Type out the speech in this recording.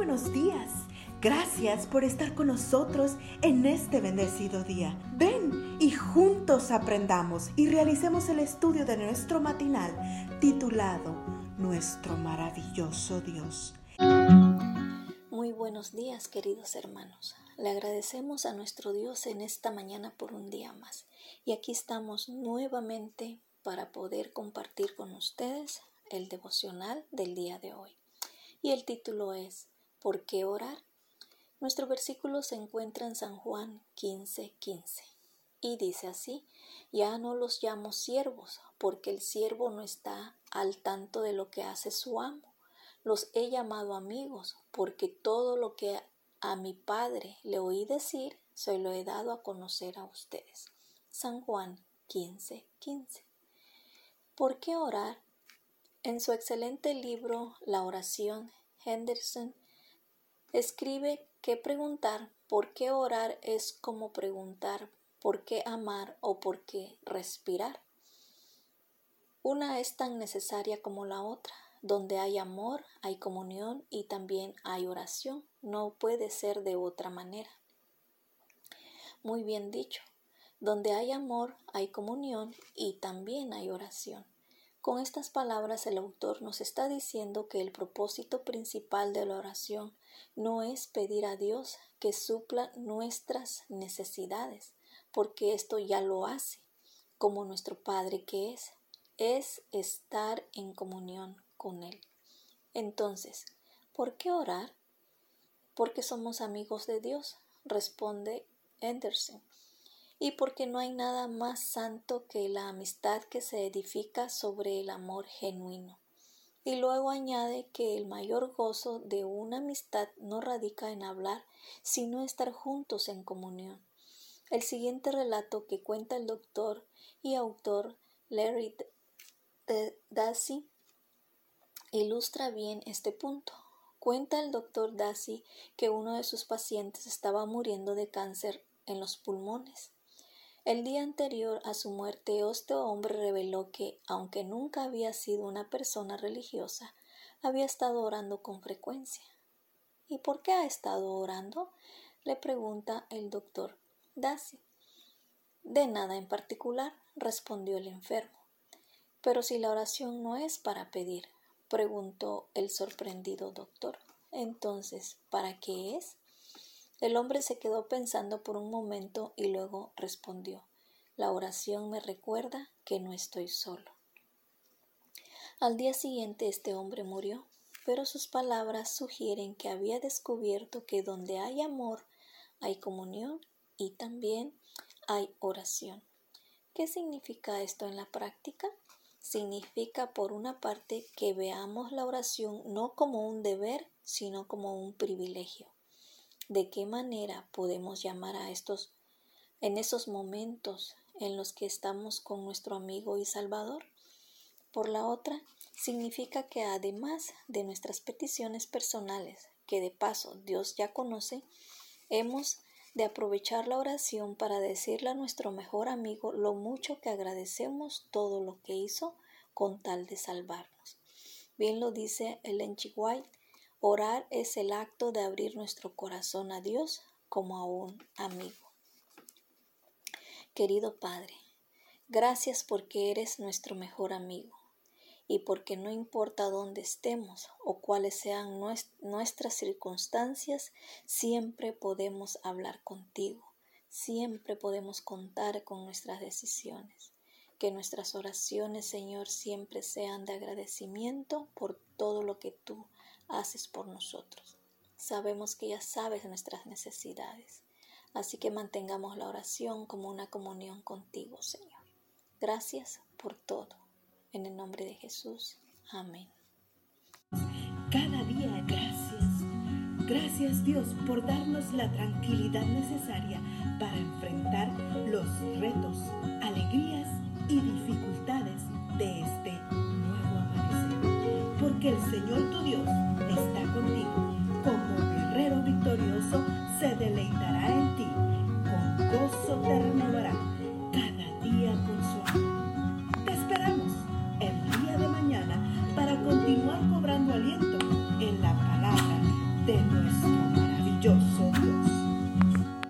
buenos días. Gracias por estar con nosotros en este bendecido día. Ven y juntos aprendamos y realicemos el estudio de nuestro matinal titulado Nuestro maravilloso Dios. Muy buenos días queridos hermanos. Le agradecemos a nuestro Dios en esta mañana por un día más. Y aquí estamos nuevamente para poder compartir con ustedes el devocional del día de hoy. Y el título es ¿Por qué orar? Nuestro versículo se encuentra en San Juan 15:15 15, y dice así, ya no los llamo siervos, porque el siervo no está al tanto de lo que hace su amo. Los he llamado amigos, porque todo lo que a mi Padre le oí decir, se lo he dado a conocer a ustedes. San Juan 15:15. 15. ¿Por qué orar? En su excelente libro La oración, Henderson escribe que preguntar por qué orar es como preguntar por qué amar o por qué respirar. Una es tan necesaria como la otra. Donde hay amor, hay comunión y también hay oración. No puede ser de otra manera. Muy bien dicho. Donde hay amor, hay comunión y también hay oración. Con estas palabras el autor nos está diciendo que el propósito principal de la oración no es pedir a Dios que supla nuestras necesidades, porque esto ya lo hace, como nuestro Padre que es, es estar en comunión con Él. Entonces, ¿por qué orar? Porque somos amigos de Dios, responde Anderson y porque no hay nada más santo que la amistad que se edifica sobre el amor genuino. Y luego añade que el mayor gozo de una amistad no radica en hablar, sino estar juntos en comunión. El siguiente relato que cuenta el doctor y autor Larry Dassey ilustra bien este punto. Cuenta el doctor Dassey que uno de sus pacientes estaba muriendo de cáncer en los pulmones. El día anterior a su muerte, este hombre reveló que, aunque nunca había sido una persona religiosa, había estado orando con frecuencia. ¿Y por qué ha estado orando? le pregunta el doctor Dassey. De nada en particular, respondió el enfermo. Pero si la oración no es para pedir, preguntó el sorprendido doctor. Entonces, ¿para qué es? El hombre se quedó pensando por un momento y luego respondió La oración me recuerda que no estoy solo. Al día siguiente este hombre murió, pero sus palabras sugieren que había descubierto que donde hay amor hay comunión y también hay oración. ¿Qué significa esto en la práctica? Significa, por una parte, que veamos la oración no como un deber, sino como un privilegio de qué manera podemos llamar a estos en esos momentos en los que estamos con nuestro amigo y Salvador. Por la otra, significa que además de nuestras peticiones personales, que de paso Dios ya conoce, hemos de aprovechar la oración para decirle a nuestro mejor amigo lo mucho que agradecemos todo lo que hizo con tal de salvarnos. Bien lo dice el White Orar es el acto de abrir nuestro corazón a Dios como a un amigo. Querido Padre, gracias porque eres nuestro mejor amigo y porque no importa dónde estemos o cuáles sean nuestras circunstancias, siempre podemos hablar contigo, siempre podemos contar con nuestras decisiones. Que nuestras oraciones, Señor, siempre sean de agradecimiento por todo lo que tú haces por nosotros. Sabemos que ya sabes nuestras necesidades, así que mantengamos la oración como una comunión contigo, Señor. Gracias por todo. En el nombre de Jesús. Amén. Cada día gracias. Gracias Dios por darnos la tranquilidad necesaria para enfrentar los retos, alegrías y dificultades de este nuevo amanecer. Porque el Señor tu